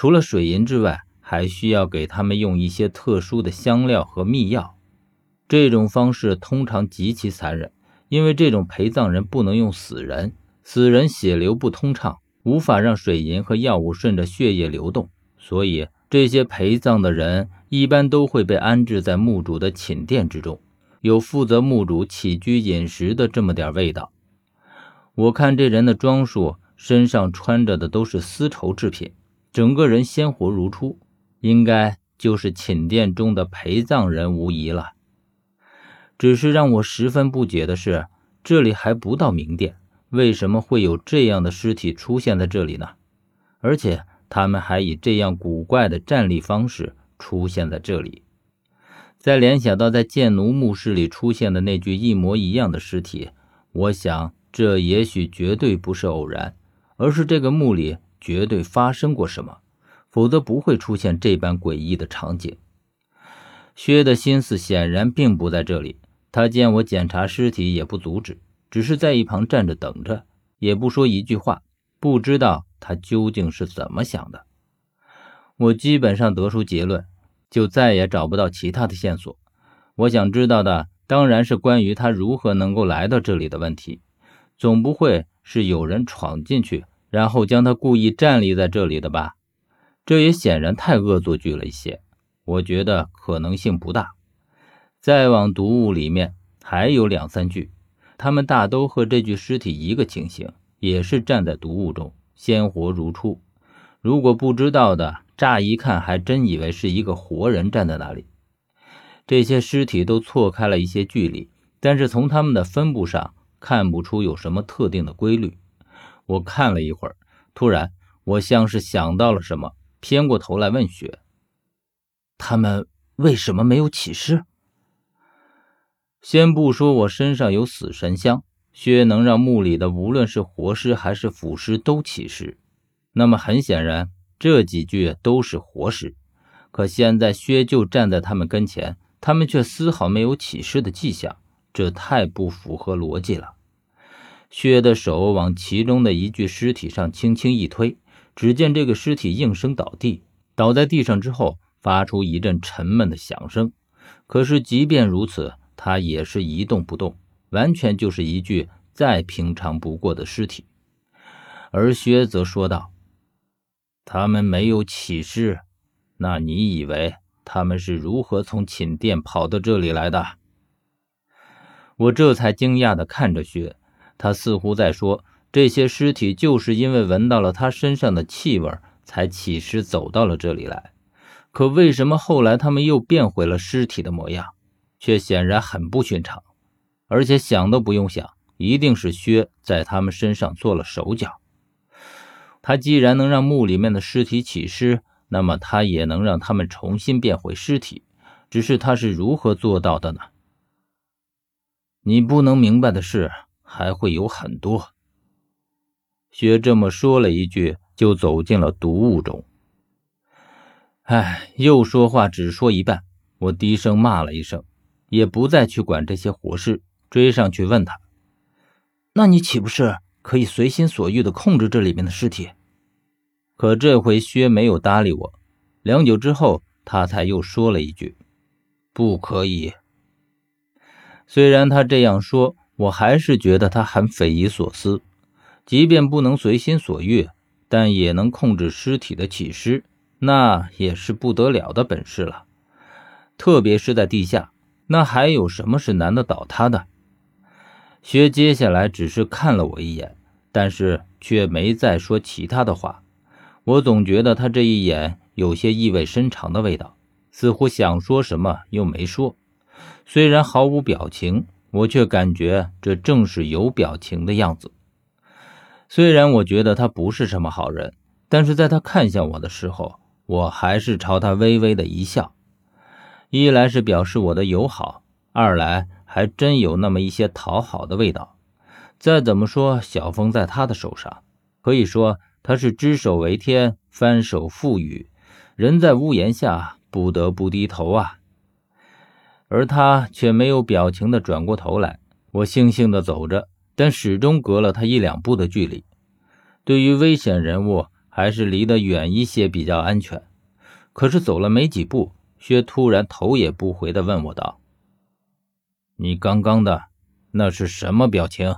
除了水银之外，还需要给他们用一些特殊的香料和秘药。这种方式通常极其残忍，因为这种陪葬人不能用死人，死人血流不通畅，无法让水银和药物顺着血液流动，所以这些陪葬的人一般都会被安置在墓主的寝殿之中，有负责墓主起居饮食的这么点味道。我看这人的装束，身上穿着的都是丝绸制品。整个人鲜活如初，应该就是寝殿中的陪葬人无疑了。只是让我十分不解的是，这里还不到明殿，为什么会有这样的尸体出现在这里呢？而且他们还以这样古怪的站立方式出现在这里。再联想到在剑奴墓室里出现的那具一模一样的尸体，我想这也许绝对不是偶然，而是这个墓里。绝对发生过什么，否则不会出现这般诡异的场景。薛的心思显然并不在这里，他见我检查尸体也不阻止，只是在一旁站着等着，也不说一句话。不知道他究竟是怎么想的。我基本上得出结论，就再也找不到其他的线索。我想知道的当然是关于他如何能够来到这里的问题，总不会是有人闯进去。然后将他故意站立在这里的吧，这也显然太恶作剧了一些。我觉得可能性不大。再往毒物里面还有两三具，他们大都和这具尸体一个情形，也是站在毒物中，鲜活如初。如果不知道的，乍一看还真以为是一个活人站在那里。这些尸体都错开了一些距离，但是从他们的分布上看不出有什么特定的规律。我看了一会儿，突然，我像是想到了什么，偏过头来问雪：“他们为什么没有起尸？”先不说我身上有死神香，薛能让墓里的无论是活尸还是腐尸都起尸，那么很显然，这几具都是活尸。可现在薛就站在他们跟前，他们却丝毫没有起尸的迹象，这太不符合逻辑了。薛的手往其中的一具尸体上轻轻一推，只见这个尸体应声倒地，倒在地上之后发出一阵沉闷的响声。可是即便如此，他也是一动不动，完全就是一具再平常不过的尸体。而薛则说道：“他们没有起尸，那你以为他们是如何从寝殿跑到这里来的？”我这才惊讶地看着薛。他似乎在说，这些尸体就是因为闻到了他身上的气味，才起尸走到了这里来。可为什么后来他们又变回了尸体的模样，却显然很不寻常？而且想都不用想，一定是薛在他们身上做了手脚。他既然能让墓里面的尸体起尸，那么他也能让他们重新变回尸体。只是他是如何做到的呢？你不能明白的是。还会有很多。薛这么说了一句，就走进了毒雾中。唉，又说话只说一半。我低声骂了一声，也不再去管这些活事，追上去问他：“那你岂不是可以随心所欲的控制这里面的尸体？”可这回薛没有搭理我。良久之后，他才又说了一句：“不可以。”虽然他这样说。我还是觉得他很匪夷所思，即便不能随心所欲，但也能控制尸体的起尸，那也是不得了的本事了。特别是在地下，那还有什么是难得倒他的？薛接下来只是看了我一眼，但是却没再说其他的话。我总觉得他这一眼有些意味深长的味道，似乎想说什么又没说，虽然毫无表情。我却感觉这正是有表情的样子。虽然我觉得他不是什么好人，但是在他看向我的时候，我还是朝他微微的一笑。一来是表示我的友好，二来还真有那么一些讨好的味道。再怎么说，小峰在他的手上，可以说他是只手为天，翻手覆雨，人在屋檐下，不得不低头啊。而他却没有表情的转过头来，我悻悻的走着，但始终隔了他一两步的距离。对于危险人物，还是离得远一些比较安全。可是走了没几步，薛突然头也不回地问我道：“你刚刚的那是什么表情？”